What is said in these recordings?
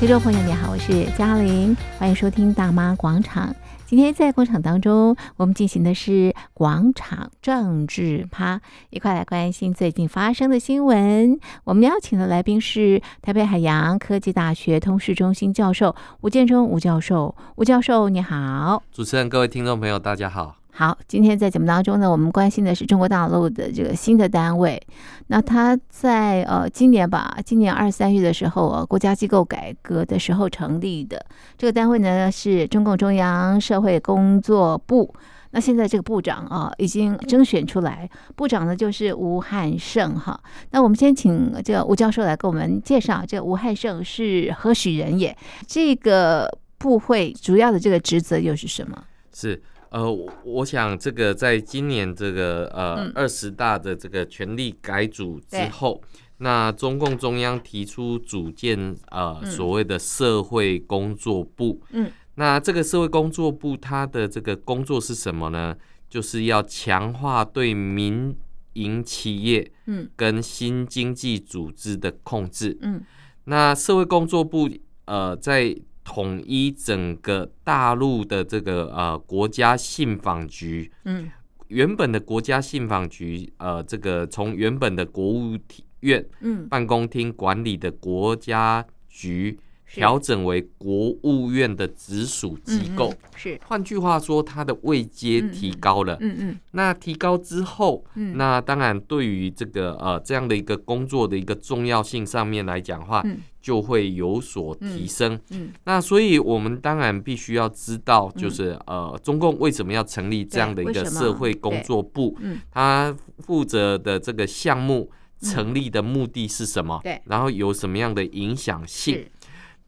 听众朋友，你好，我是嘉玲，欢迎收听《大妈广场》。今天在广场当中，我们进行的是广场政治趴，一块来关心最近发生的新闻。我们邀请的来宾是台北海洋科技大学通识中心教授吴建忠吴教授。吴教授，你好。主持人，各位听众朋友，大家好。好，今天在节目当中呢，我们关心的是中国大陆的这个新的单位。那他在呃今年吧，今年二三月的时候呃，国家机构改革的时候成立的这个单位呢，是中共中央社会工作部。那现在这个部长啊，已经征选出来，部长呢就是吴汉胜哈。那我们先请这个吴教授来给我们介绍，这个吴汉胜是何许人也？这个部会主要的这个职责又是什么？是。呃，我想这个在今年这个呃二十大的这个权力改组之后，嗯、那中共中央提出组建呃所谓的社会工作部。嗯，那这个社会工作部它的这个工作是什么呢？就是要强化对民营企业嗯跟新经济组织的控制。嗯，那社会工作部呃在。统一整个大陆的这个呃国家信访局，嗯，原本的国家信访局，呃，这个从原本的国务院嗯办公厅管理的国家局。调整为国务院的直属机构，是。换句话说，它的位阶提高了。嗯嗯。那提高之后，那当然对于这个呃这样的一个工作的一个重要性上面来讲的话，就会有所提升。嗯。那所以我们当然必须要知道，就是呃中共为什么要成立这样的一个社会工作部？嗯。它负责的这个项目成立的目的是什么？对。然后有什么样的影响性？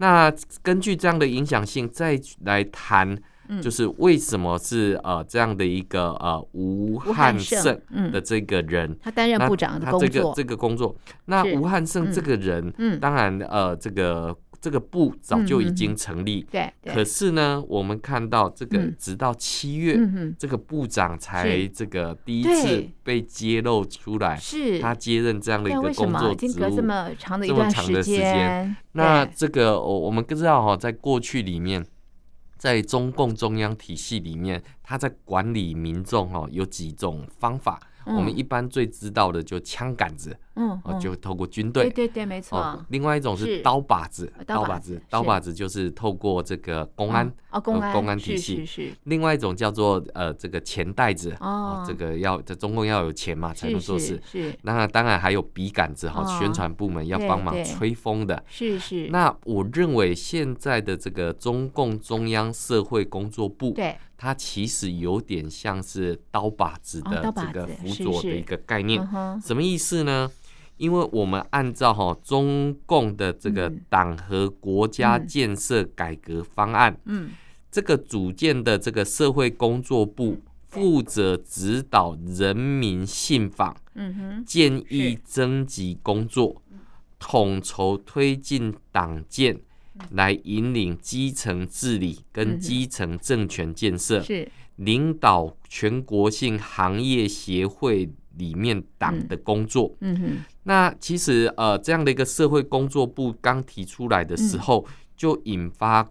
那根据这样的影响性，再来谈，就是为什么是呃这样的一个呃吴汉胜的这个人，他担任部长的工作，他这个这个工作，那吴汉胜这个人，嗯，当然呃这个。这个部早就已经成立，对。可是呢，我们看到这个，直到七月，这个部长才这个第一次被揭露出来，是。他接任这样的一个工作职务，这么长的一段时间。那这个我我们知道哈，在过去里面，在中共中央体系里面，他在管理民众哈，有几种方法。我们一般最知道的就枪杆子，嗯，就透过军队，对对对，没错。另外一种是刀把子，刀把子，刀把子就是透过这个公安，哦，公安，公安体系。是另外一种叫做呃这个钱袋子，哦，这个要这中共要有钱嘛才能做事。是。那当然还有笔杆子哈，宣传部门要帮忙吹风的。是是。那我认为现在的这个中共中央社会工作部，对。它其实有点像是刀把子的这个辅佐的一个概念，什么意思呢？因为我们按照哈中共的这个党和国家建设改革方案，嗯，这个组建的这个社会工作部负责指导人民信访，嗯哼，建议征集工作，统筹推进党建。来引领基层治理跟基层政权建设，是。领导全国性行业协会里面党的工作。嗯哼，那其实呃这样的一个社会工作部刚提出来的时候，就引发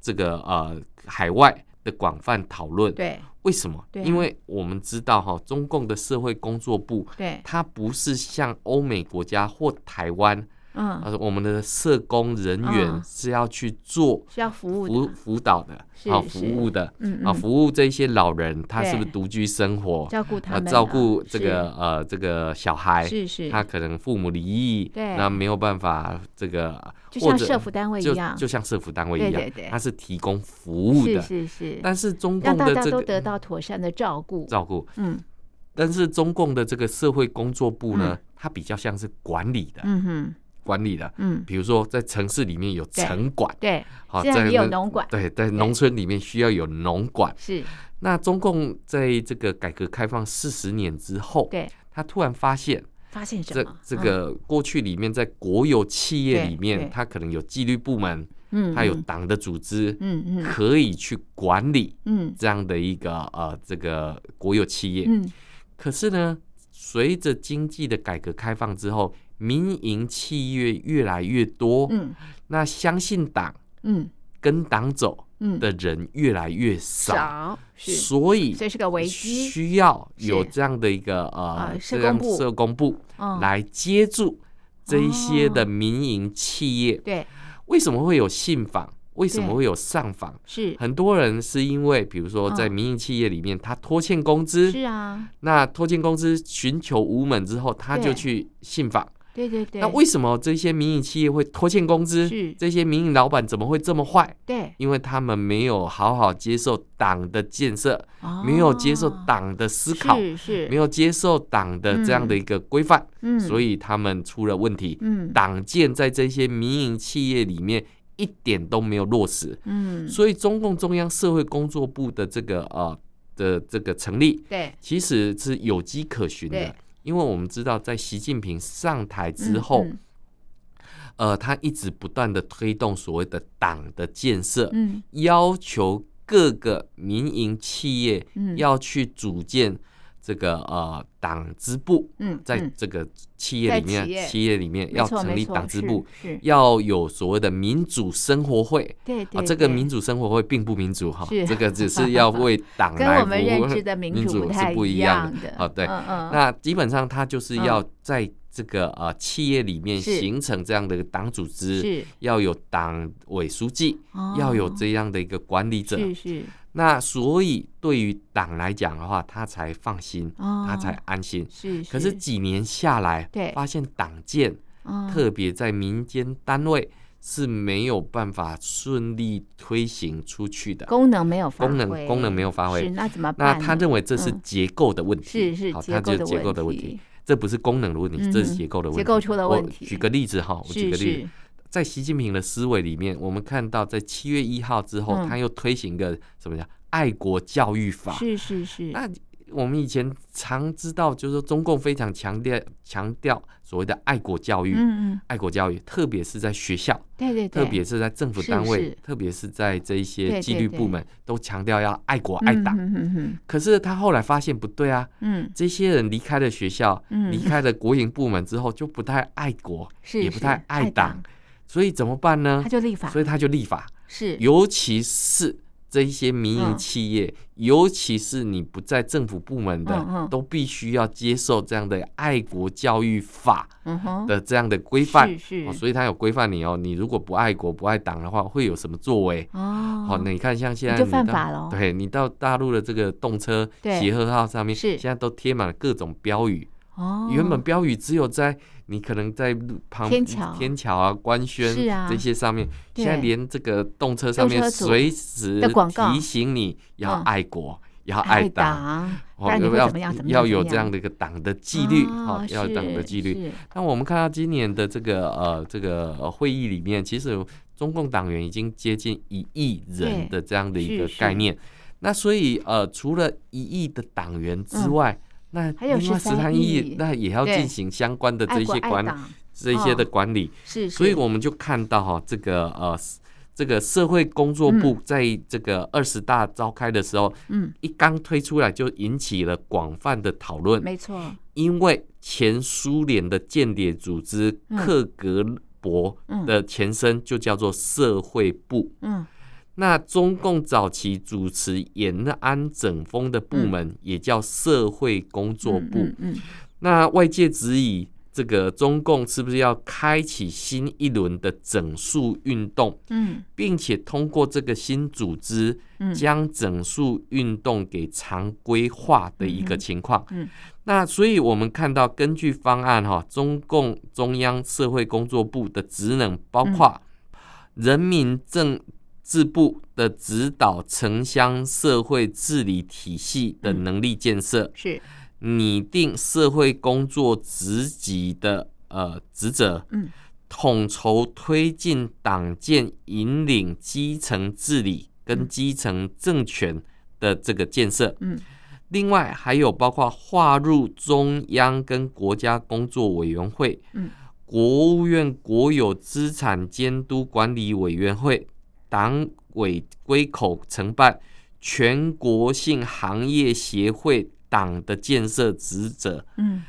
这个呃海外的广泛讨论。对，为什么？因为我们知道哈，中共的社会工作部，对，它不是像欧美国家或台湾。嗯，我们的社工人员是要去做，是要服务辅辅导的，好服务的，嗯啊，服务这些老人，他是不是独居生活？照顾他们，照顾这个呃这个小孩，是是，他可能父母离异，对，那没有办法这个，就像社福单位一样，就像社服单位一样，对对，他是提供服务的，是是是。但是中共的这个都得到妥善的照顾，照顾，嗯。但是中共的这个社会工作部呢，它比较像是管理的，嗯哼。管理的，嗯，比如说在城市里面有城管，对，好，在有农管，对，在农村里面需要有农管，是。那中共在这个改革开放四十年之后，对，他突然发现，发现什么？这这个过去里面在国有企业里面，他可能有纪律部门，嗯，他有党的组织，嗯嗯，可以去管理，嗯，这样的一个呃这个国有企业，嗯，可是呢。随着经济的改革开放之后，民营企业越来越多，嗯，那相信党，嗯，跟党走，的人越来越少，所以所以是个危机，需要有这样的一个呃，社工部。社工部来接住这一些的民营企业。对，为什么会有信访？为什么会有上访？是。很多人是因为，比如说在民营企业里面，他拖欠工资，是啊，那拖欠工资寻求无门之后，他就去信访。对对对，那为什么这些民营企业会拖欠工资？是。这些民营老板怎么会这么坏？对，因为他们没有好好接受党的建设，哦、没有接受党的思考，是是，没有接受党的这样的一个规范，嗯，所以他们出了问题。嗯，党建在这些民营企业里面一点都没有落实。嗯，所以中共中央社会工作部的这个呃的这个成立，对，其实是有迹可循的，因为我们知道在习近平上台之后。嗯嗯呃，他一直不断的推动所谓的党的建设，嗯，要求各个民营企业要去组建这个呃党支部，嗯，在这个企业里面，企业，里面要成立党支部，要有所谓的民主生活会，对对，啊，这个民主生活会并不民主哈，这个只是要为党 来服务，跟我们认知的民主是不一样的，啊，对，那基本上他就是要在。这个呃，企业里面形成这样的党组织，是要有党委书记，要有这样的一个管理者。是是。那所以对于党来讲的话，他才放心，他才安心。是。可是几年下来，对，发现党建，特别在民间单位是没有办法顺利推行出去的，功能没有发挥，功能功能没有发挥。是，那怎么办？那他认为这是结构的问题，是是结构的问题。这不是功能的问题，这是结构的问题。结构出了问题。我举个例子哈，我举个例子，在习近平的思维里面，我们看到在七月一号之后，他又推行一个什么叫爱国教育法？是是是。那我们以前常知道，就是说中共非常强调强调所谓的爱国教育，嗯嗯，爱国教育，特别是在学校，对对，特别是在政府单位，特别是在这一些纪律部门，都强调要爱国爱党。可是他后来发现不对啊，嗯，这些人离开了学校，离开了国营部门之后，就不太爱国，也不太爱党，所以怎么办呢？他就立法，所以他就立法，是，尤其是。这一些民营企业，尤其是你不在政府部门的，都必须要接受这样的爱国教育法的这样的规范。所以他有规范你哦，你如果不爱国不爱党的话，会有什么作为？哦，好，那你看像现在就犯法了。对，你到大陆的这个动车协和号上面，现在都贴满了各种标语。哦，原本标语只有在。你可能在旁边天桥啊、官宣这些上面，现在连这个动车上面随时提醒你要爱国、要爱党，哦，要要有这样的一个党的纪律啊，要有党的纪律。那我们看到今年的这个呃这个会议里面，其实中共党员已经接近一亿人的这样的一个概念。那所以呃，除了一亿的党员之外，那另外十三亿，那也要进行相关的这些管理，这些的管理。是，所以我们就看到哈，这个呃，这个社会工作部在这个二十大召开的时候，嗯，一刚推出来就引起了广泛的讨论。没错，因为前苏联的间谍组织克格勃的前身就叫做社会部。嗯。那中共早期主持延安整风的部门也叫社会工作部。嗯那外界质疑这个中共是不是要开启新一轮的整肃运动？嗯，并且通过这个新组织将整肃运动给常规化的一个情况。嗯，那所以我们看到，根据方案哈，中共中央社会工作部的职能包括人民政。治部的指导城乡社会治理体系的能力建设，是。拟定社会工作职级的呃职责，嗯，统筹推进党建引领基层治理跟基层政权的这个建设，嗯，另外还有包括划入中央跟国家工作委员会，嗯，国务院国有资产监督管理委员会。党委归口承办全国性行业协会党的建设职责，嗯，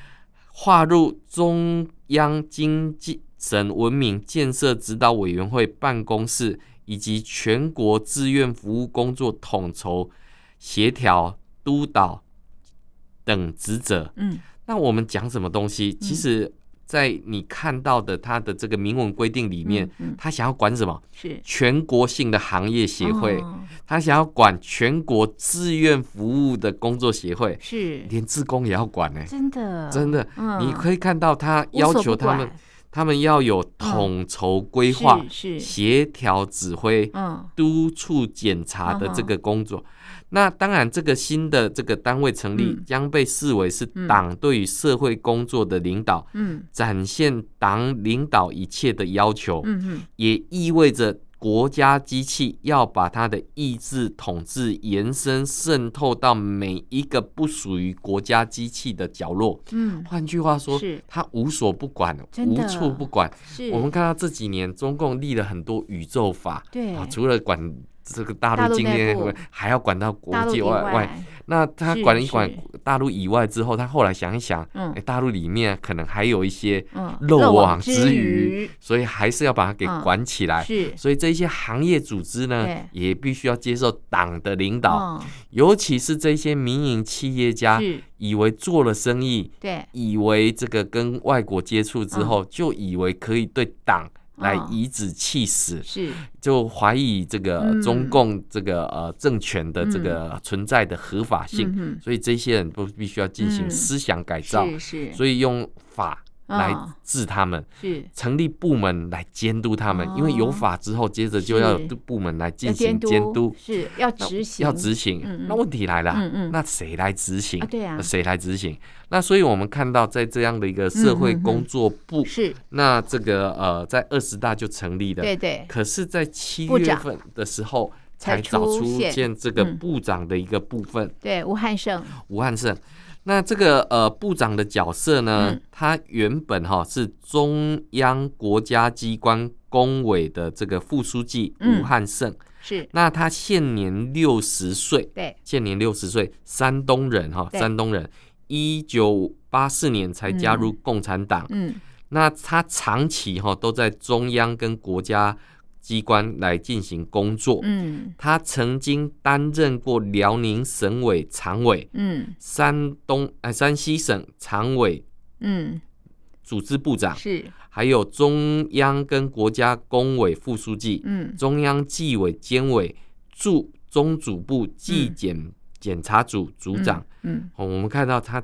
划入中央经济省文明建设指导委员会办公室以及全国志愿服务工作统筹、协调、督导等职责。嗯，那我们讲什么东西？其实。在你看到的他的这个明文规定里面，嗯嗯、他想要管什么？是。全国性的行业协会，哦、他想要管全国志愿服务的工作协会，是。连志工也要管呢、欸。真的，真的，嗯、你可以看到他要求他们，他们要有统筹规划、嗯、是。协调指挥、嗯、督促检查的这个工作。嗯。那当然，这个新的这个单位成立将被视为是党对于社会工作的领导，嗯，展现党领导一切的要求，嗯嗯，也意味着国家机器要把它的意志统治延伸渗透到每一个不属于国家机器的角落，嗯，换句话说，是。它无所不管，无处不管。是。我们看到这几年中共立了很多宇宙法，对，啊，除了管。这个大陆今天还要管到国际外外，那他管一管大陆以外之后，他后来想一想，嗯，大陆里面可能还有一些漏网之鱼，所以还是要把它给管起来。是，所以这些行业组织呢，也必须要接受党的领导，嗯，尤其是这些民营企业家，以为做了生意，对，以为这个跟外国接触之后，就以为可以对党。来以子气死，是。就怀疑这个中共这个呃政权的这个存在的合法性，所以这些人都必须要进行思想改造，是，所以用法来治他们，是。成立部门来监督他们，因为有法之后，接着就要有部门来进行监督，是要执行，要执行。那问题来了，那谁来执行？对啊，谁来执行？那所以我们看到，在这样的一个社会工作部，是。那这个呃，在二十大就成立的，对对。可是，在七月份的时候，才找出现。这个部长的一个部分，对，吴汉胜，吴汉胜。那这个呃部长的角色呢，嗯、他原本哈是中央国家机关工委的这个副书记吴汉胜，是。那他现年六十岁，对，现年六十岁，山东人哈，山东人，一九八四年才加入共产党，嗯，那他长期哈都在中央跟国家。机关来进行工作。嗯，他曾经担任过辽宁省委常委，嗯，山东哎山西省常委，嗯，组织部长是，还有中央跟国家工委副书记，嗯，中央纪委监委驻中组部纪检检查组组长，嗯，哦我们看到他。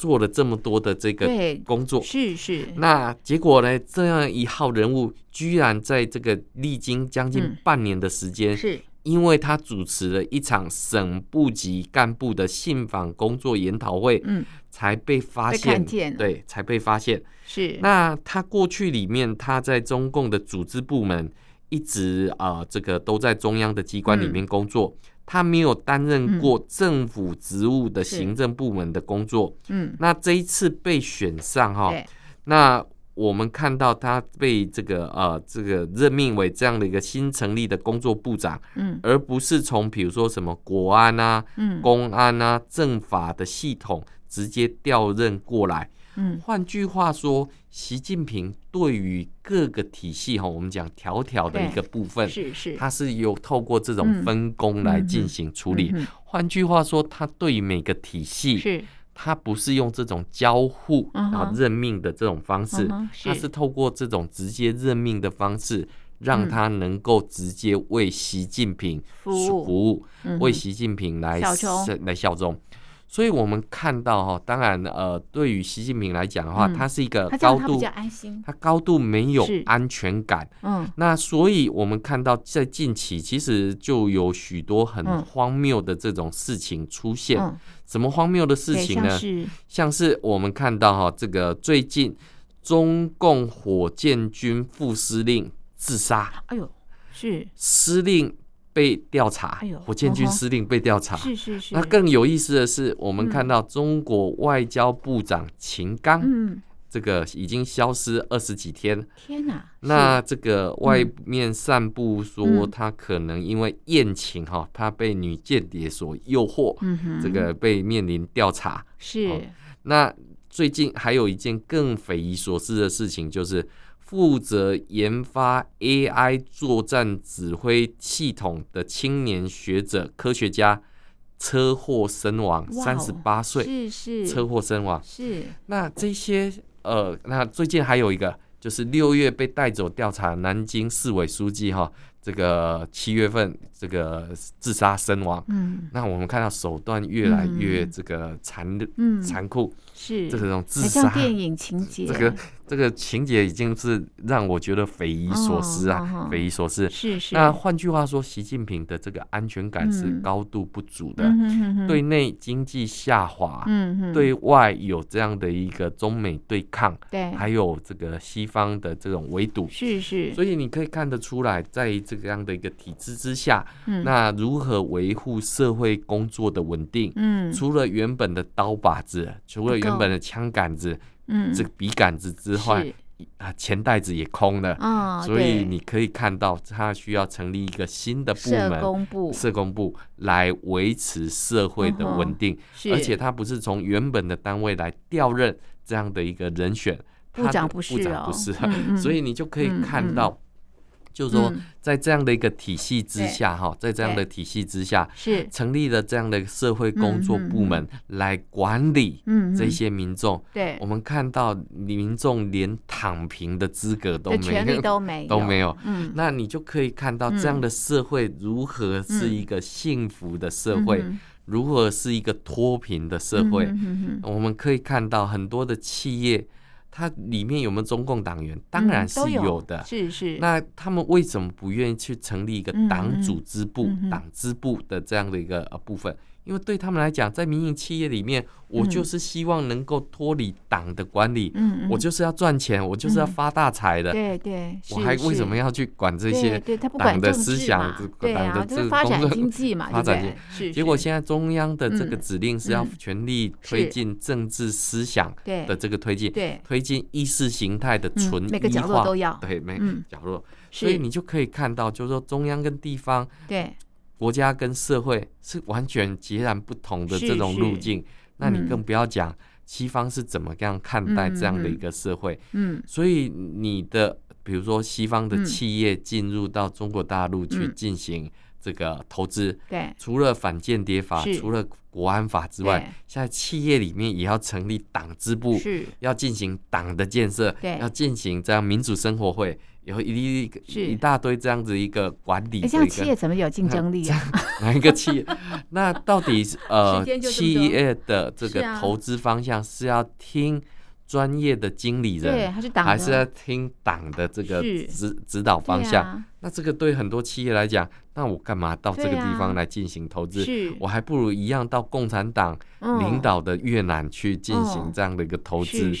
做了这么多的这个工作，是是。那结果呢？这样一号人物，居然在这个历经将近半年的时间，是因为他主持了一场省部级干部的信访工作研讨会，嗯，才被发现，对，才被发现。是。那他过去里面，他在中共的组织部门一直啊、呃，这个都在中央的机关里面工作。嗯他没有担任过政府职务的行政部门的工作，嗯，那这一次被选上哈，那我们看到他被这个呃这个任命为这样的一个新成立的工作部长，嗯，而不是从比如说什么国安啊、嗯、公安啊、政法的系统直接调任过来。嗯，换句话说，习近平对于各个体系哈，我们讲条条的一个部分，是是，他是有透过这种分工来进行处理。换句话说，他对于每个体系，是，他不是用这种交互然后任命的这种方式，他是透过这种直接任命的方式，让他能够直接为习近平服务，为习近平来来效忠。所以我们看到哈，当然呃，对于习近平来讲的话，他是一个高度，他高度没有安全感。嗯，那所以我们看到在近期，其实就有许多很荒谬的这种事情出现。什么荒谬的事情呢？像是我们看到哈，这个最近中共火箭军副司令自杀。哎呦，是司令。被调查，火箭军司令被调查。是是是。那更有意思的是，我们看到中国外交部长秦刚，这个已经消失二十几天。天哪！那这个外面散布说他可能因为宴请哈，他被女间谍所诱惑，嗯这个被面临调查。是。那最近还有一件更匪夷所思的事情，就是负责研发 AI 作战指挥系统的青年学者科学家车祸身亡，三十八岁，是是，车祸身亡。是。那这些呃，那最近还有一个，就是六月被带走调查南京市委书记哈。这个七月份这个自杀身亡，嗯，那我们看到手段越来越这个残嗯残酷，是这种自杀电影情节，这个这个情节已经是让我觉得匪夷所思啊，匪夷所思。是是。那换句话说，习近平的这个安全感是高度不足的，对内经济下滑，嗯，对外有这样的一个中美对抗，对，还有这个西方的这种围堵，是是。所以你可以看得出来，在这个样的一个体制之下，嗯，那如何维护社会工作的稳定？嗯，除了原本的刀把子，除了原本的枪杆子，嗯，这个笔杆子之外，啊，钱袋子也空了。哦，所以你可以看到，他需要成立一个新的部门，社工部，社工部来维持社会的稳定。而且他不是从原本的单位来调任这样的一个人选，部长不是，部长不是，所以你就可以看到。就是说，在这样的一个体系之下，哈，在这样的体系之下，是成立了这样的社会工作部门来管理这些民众。对，我们看到民众连躺平的资格都没有，都没有，都没有。嗯，那你就可以看到这样的社会如何是一个幸福的社会，如何是一个脱贫的社会。我们可以看到很多的企业。它里面有没有中共党员？当然是有的。是是。那他们为什么不愿意去成立一个党组织部、党支部的这样的一个呃部分？因为对他们来讲，在民营企业里面，我就是希望能够脱离党的管理，嗯，我就是要赚钱，我就是要发大财的，对对，我还为什么要去管这些党的思想？对啊，就是发展经济嘛，发展经济。结果现在中央的这个指令是要全力推进政治思想的这个推进，对，推进意识形态的纯每个角落都要，对，每个角落，所以你就可以看到，就是说中央跟地方，对。国家跟社会是完全截然不同的这种路径，那你更不要讲西方是怎么样看待这样的一个社会。嗯，所以你的比如说西方的企业进入到中国大陆去进行这个投资，对，除了反间谍法，除了国安法之外，现在企业里面也要成立党支部，是，要进行党的建设，对，要进行这样民主生活会。有一一大堆这样子一个管理，像企业怎么有竞争力啊？哪一个企业？那到底呃，企业的这个投资方向是要听专业的经理人，还是要听党的这个指指导方向？那这个对很多企业来讲，那我干嘛到这个地方来进行投资？我还不如一样到共产党领导的越南去进行这样的一个投资。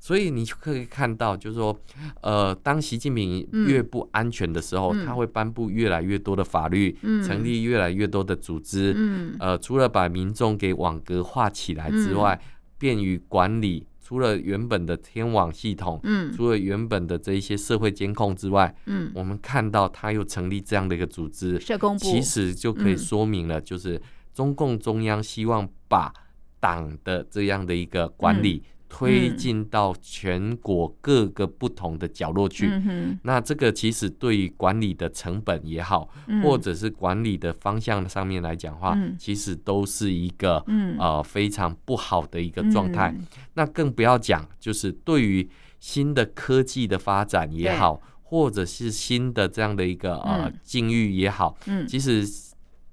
所以你可以看到，就是说，呃，当习近平越不安全的时候，他会颁布越来越多的法律，成立越来越多的组织。呃，除了把民众给网格化起来之外，便于管理。除了原本的天网系统，嗯，除了原本的这一些社会监控之外，嗯，我们看到他又成立这样的一个组织，社工部，其实就可以说明了，就是中共中央希望把党的这样的一个管理。嗯推进到全国各个不同的角落去，嗯、那这个其实对于管理的成本也好，嗯、或者是管理的方向上面来讲的话，嗯、其实都是一个、嗯、呃非常不好的一个状态。嗯、那更不要讲，就是对于新的科技的发展也好，或者是新的这样的一个呃境遇也好，嗯、其实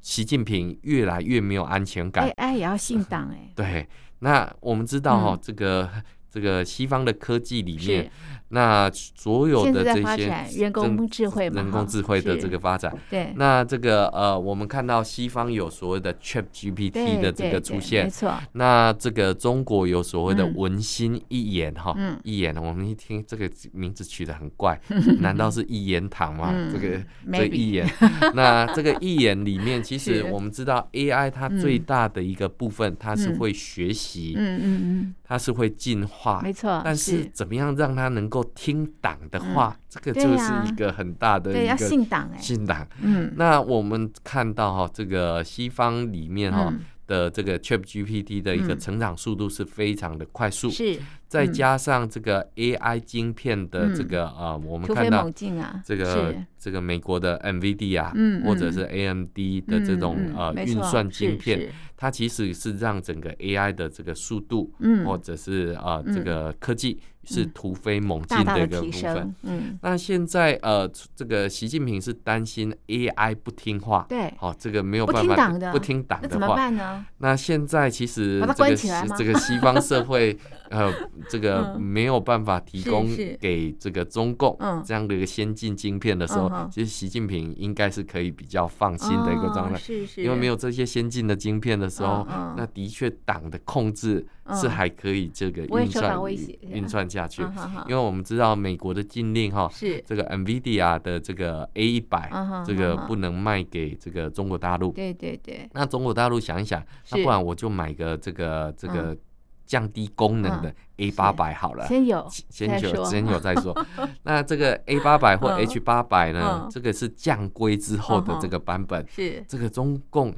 习近平越来越没有安全感。AI 也要信党哎、呃，对。那我们知道哈，这个这个西方的科技里面。那所有的这些人工智慧，人工智慧的这个发展，对，那这个呃，我们看到西方有所谓的 Chat GPT 的这个出现，没错。那这个中国有所谓的文心一言哈，一言，我们一听这个名字取得很怪，难道是一言堂吗？这个这一言，那这个一言里面，其实我们知道 AI 它最大的一个部分，它是会学习，嗯嗯嗯，它是会进化。话，没错。但是怎么样让他能够听党的话，这个就是一个很大的一个对，要信党哎，信党。嗯，那我们看到哈，这个西方里面哈的这个 ChatGPT 的一个成长速度是非常的快速，是。再加上这个 AI 晶片的这个呃，我们看到这个这个美国的 NVIDIA 啊，或者是 AMD 的这种呃运算晶片，它其实是让整个 AI 的这个速度，或者是呃这个科技是突飞猛进的一个部分。嗯，那现在呃这个习近平是担心 AI 不听话，对，好，这个没有办法不听党的。话，那怎么办呢？那现在其实这个 这个西方社会呃。这个没有办法提供给这个中共这样的一个先进晶片的时候，其实习近平应该是可以比较放心的一个状态，是是因为没有这些先进的晶片的时候，那的确党的控制是还可以这个运算运算下去。因为我们知道美国的禁令哈，是这个 NVIDIA 的这个 A 一百这个不能卖给这个中国大陆。对对对。那中国大陆想一想，那不然我就买个这个这个。降低功能的 A 八百好了，先有，先有，先有再说。那这个 A 八百或 H 八百呢？这个是降规之后的这个版本。是这个中共，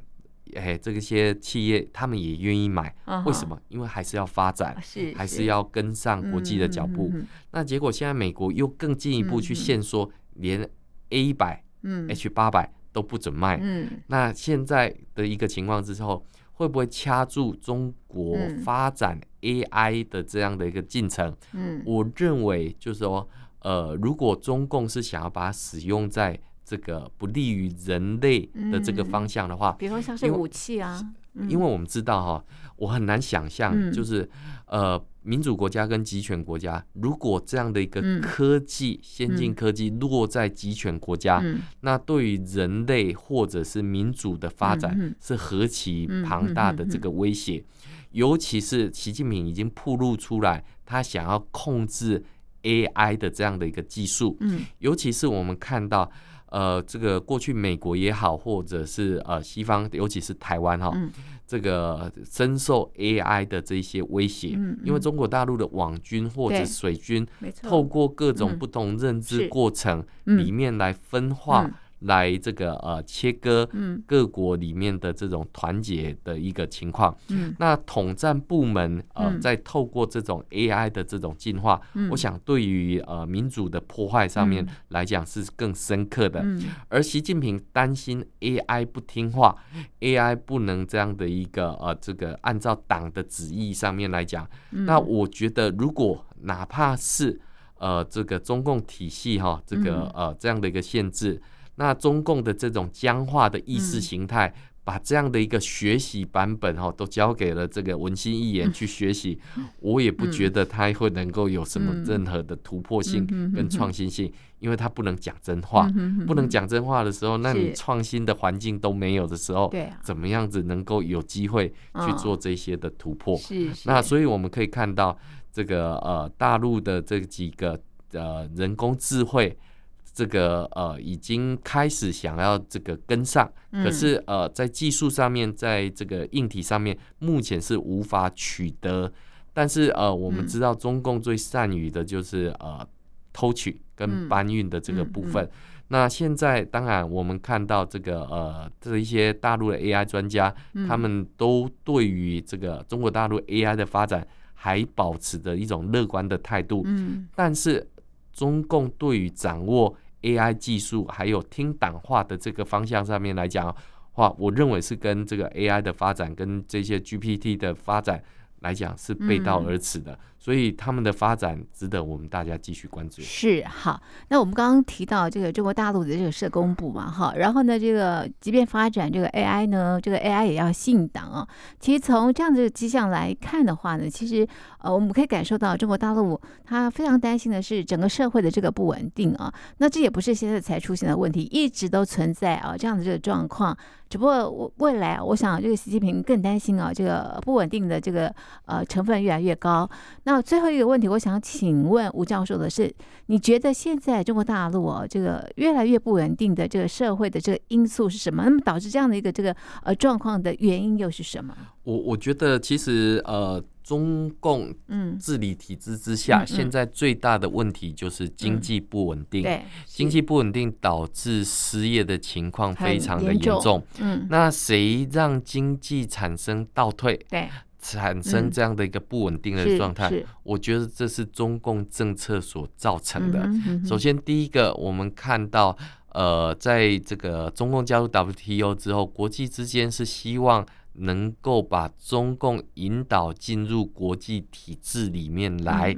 哎，这些企业他们也愿意买，为什么？因为还是要发展，还是要跟上国际的脚步。那结果现在美国又更进一步去限缩，连 A 一百、H 八百都不准卖。嗯那现在的一个情况之后。会不会掐住中国发展 AI 的这样的一个进程？嗯，我认为就是说，呃，如果中共是想要把它使用在这个不利于人类的这个方向的话，比如像是武器啊，因为我们知道哈，我很难想象，就是呃。民主国家跟集权国家，如果这样的一个科技、嗯、先进科技落在集权国家，嗯、那对于人类或者是民主的发展是何其庞大的这个威胁。尤其是习近平已经暴露出来，他想要控制 AI 的这样的一个技术。尤其是我们看到，呃，这个过去美国也好，或者是呃西方，尤其是台湾哈。这个深受 AI 的这些威胁，因为中国大陆的网军或者水军，透过各种不同认知过程里面来分化。来这个呃切割各国里面的这种团结的一个情况，嗯，那统战部门呃在透过这种 AI 的这种进化，嗯，我想对于呃民主的破坏上面来讲是更深刻的。嗯，而习近平担心 AI 不听话，AI 不能这样的一个呃这个按照党的旨意上面来讲，那我觉得如果哪怕是呃这个中共体系哈这个呃这样的一个限制。那中共的这种僵化的意识形态，把这样的一个学习版本哈，都交给了这个文心一言去学习，我也不觉得他会能够有什么任何的突破性跟创新性，因为他不能讲真话，不能讲真话的时候，那你创新的环境都没有的时候，怎么样子能够有机会去做这些的突破？那所以我们可以看到，这个呃大陆的这几个呃人工智慧。这个呃已经开始想要这个跟上，可是呃在技术上面，在这个硬体上面，目前是无法取得。但是呃我们知道中共最善于的就是呃偷取跟搬运的这个部分。那现在当然我们看到这个呃这一些大陆的 AI 专家，他们都对于这个中国大陆 AI 的发展还保持着一种乐观的态度。但是中共对于掌握 AI 技术还有听党话的这个方向上面来讲，话我认为是跟这个 AI 的发展跟这些 GPT 的发展来讲是背道而驰的。所以他们的发展值得我们大家继续关注。是好，那我们刚刚提到这个中国大陆的这个社工部嘛，哈，然后呢，这个即便发展这个 AI 呢，这个 AI 也要信党啊。其实从这样子的迹象来看的话呢，其实呃，我们可以感受到中国大陆他非常担心的是整个社会的这个不稳定啊。那这也不是现在才出现的问题，一直都存在啊，这样的这个状况。只不过未来，我想这个习近平更担心啊，这个不稳定的这个呃成分越来越高。那那最后一个问题，我想请问吴教授的是，你觉得现在中国大陆哦，这个越来越不稳定的这个社会的这个因素是什么？那么导致这样的一个这个呃状况的原因又是什么？我我觉得其实呃。中共嗯治理体制之下，嗯、现在最大的问题就是经济不稳定。对，经济不稳定导致失业的情况非常的严重。嗯，那谁让经济产生倒退？对，产生这样的一个不稳定的状态，我觉得这是中共政策所造成的。嗯嗯、首先，第一个，我们看到，呃，在这个中共加入 WTO 之后，国际之间是希望。能够把中共引导进入国际体制里面来，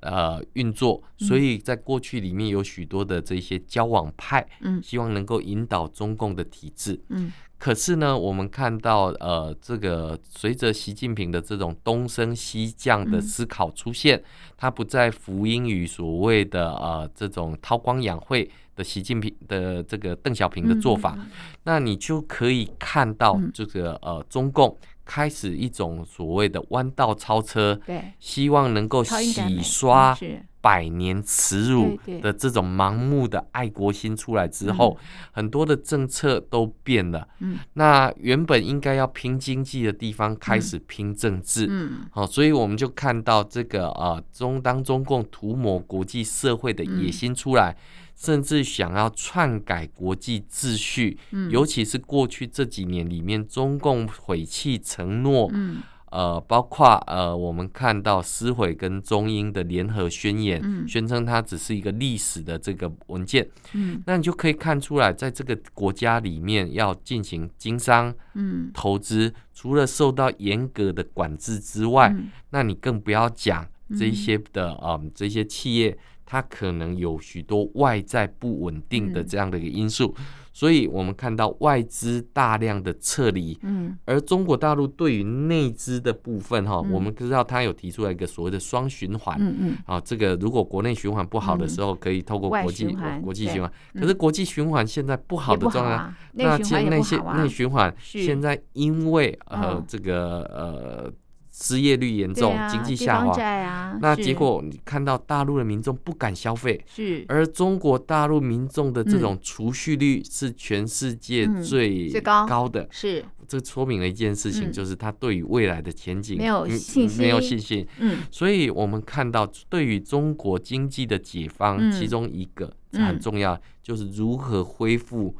呃，运作，所以在过去里面有许多的这些交往派，嗯，希望能够引导中共的体制，嗯，可是呢，我们看到，呃，这个随着习近平的这种东升西降的思考出现，嗯、他不再服膺于所谓的呃这种韬光养晦的。习近平的这个邓小平的做法，嗯、那你就可以看到这个呃，中共开始一种所谓的弯道超车，对，希望能够洗刷百年耻辱的这种盲目的爱国心出来之后，很多的政策都变了。嗯，那原本应该要拼经济的地方开始拼政治。嗯，好，所以我们就看到这个呃，中当中共涂抹国际社会的野心出来。甚至想要篡改国际秩序，嗯、尤其是过去这几年里面，中共毁弃承诺，嗯、呃，包括呃，我们看到撕毁跟中英的联合宣言，嗯、宣称它只是一个历史的这个文件，嗯、那你就可以看出来，在这个国家里面要进行经商、嗯、投资，除了受到严格的管制之外，嗯、那你更不要讲这一些的，嗯、呃，这些企业。它可能有许多外在不稳定的这样的一个因素，嗯、所以我们看到外资大量的撤离，嗯，而中国大陆对于内资的部分哈，嗯、我们知道它有提出来一个所谓的双循环，嗯嗯，啊，这个如果国内循环不好的时候，可以透过国际国际循环，可是国际循环现在不好的状态，啊、那些那些内循环现在因为呃这个呃。失业率严重，啊、经济下滑，啊、那结果你看到大陆的民众不敢消费，是，而中国大陆民众的这种储蓄率是全世界最高的，是，这说明了一件事情，就是他对于未来的前景没有信心，没有信心，嗯，所以我们看到对于中国经济的解放，嗯、其中一个很重要，就是如何恢复。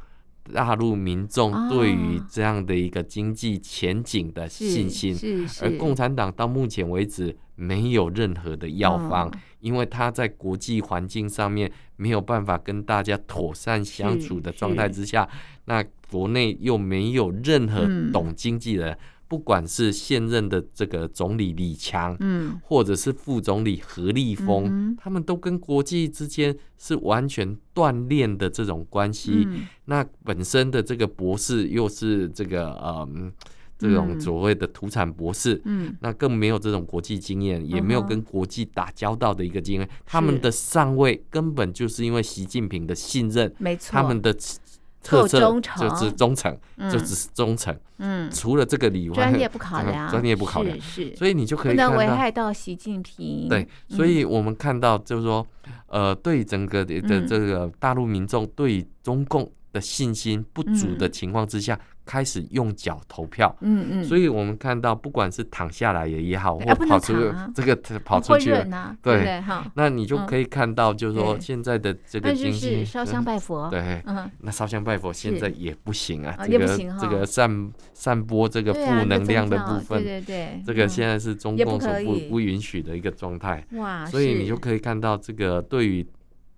大陆民众对于这样的一个经济前景的信心，而共产党到目前为止没有任何的药方，因为他在国际环境上面没有办法跟大家妥善相处的状态之下，那国内又没有任何懂经济的人。不管是现任的这个总理李强，嗯，或者是副总理何立峰，嗯、他们都跟国际之间是完全断裂的这种关系。嗯、那本身的这个博士又是这个嗯，这种所谓的土产博士，嗯，那更没有这种国际经验，也没有跟国际打交道的一个经验。嗯、他们的上位根本就是因为习近平的信任，没错，他们的。特色就是忠诚，就只是忠诚。嗯，除了这个以外，专业不考量，专业不考量，是，所以你就可以不能，危害到习近平。对，所以我们看到就是说，呃，对整个的这个大陆民众对中共的信心不足的情况之下。开始用脚投票，嗯嗯，所以我们看到，不管是躺下来也也好，或跑出这个 跑出去，对，那你就可以看到，就是说现在的这个经济烧香拜佛，对，那烧香拜佛现在也不行啊，这个这个散散播这个负能量的部分，对对对，这个现在是中共所不不允许的一个状态，哇，所以你就可以看到这个对于。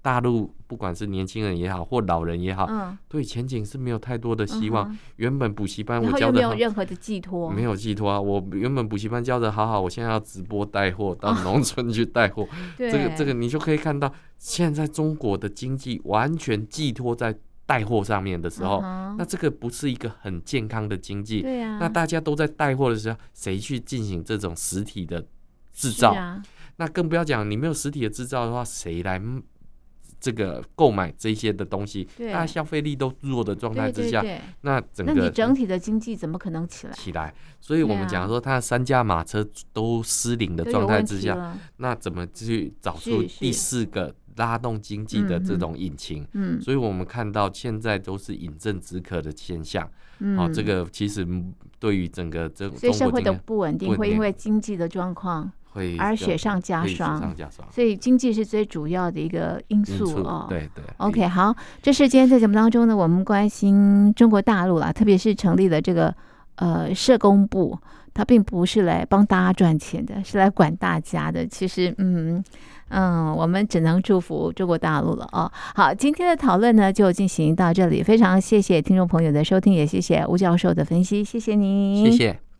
大陆不管是年轻人也好，或老人也好，嗯，对前景是没有太多的希望。嗯、原本补习班我教的没有任何的寄托，没有寄托啊！我原本补习班教的好好，我现在要直播带货到农村去带货，哦，这个这个你就可以看到，现在中国的经济完全寄托在带货上面的时候，嗯、那这个不是一个很健康的经济。对啊，那大家都在带货的时候，谁去进行这种实体的制造？啊、那更不要讲，你没有实体的制造的话，谁来？这个购买这些的东西，对大家消费力都弱的状态之下，那整个那你整体的经济怎么可能起来？起来，所以我们讲说，它三驾马车都失灵的状态之下，那怎么去找出第四个拉动经济的这种引擎？嗯，所以我们看到现在都是饮鸩止渴的现象。嗯，好，这个其实对于整个这所以社会的不稳定会因为经济的状况。会而雪上加霜，所以经济是最主要的一个因素哦。对对。OK，好，这是今天在节目当中呢，我们关心中国大陆啦，特别是成立了这个呃社工部，它并不是来帮大家赚钱的，是来管大家的。其实，嗯嗯，我们只能祝福中国大陆了哦。好，今天的讨论呢就进行到这里，非常谢谢听众朋友的收听，也谢谢吴教授的分析，谢谢您，谢谢。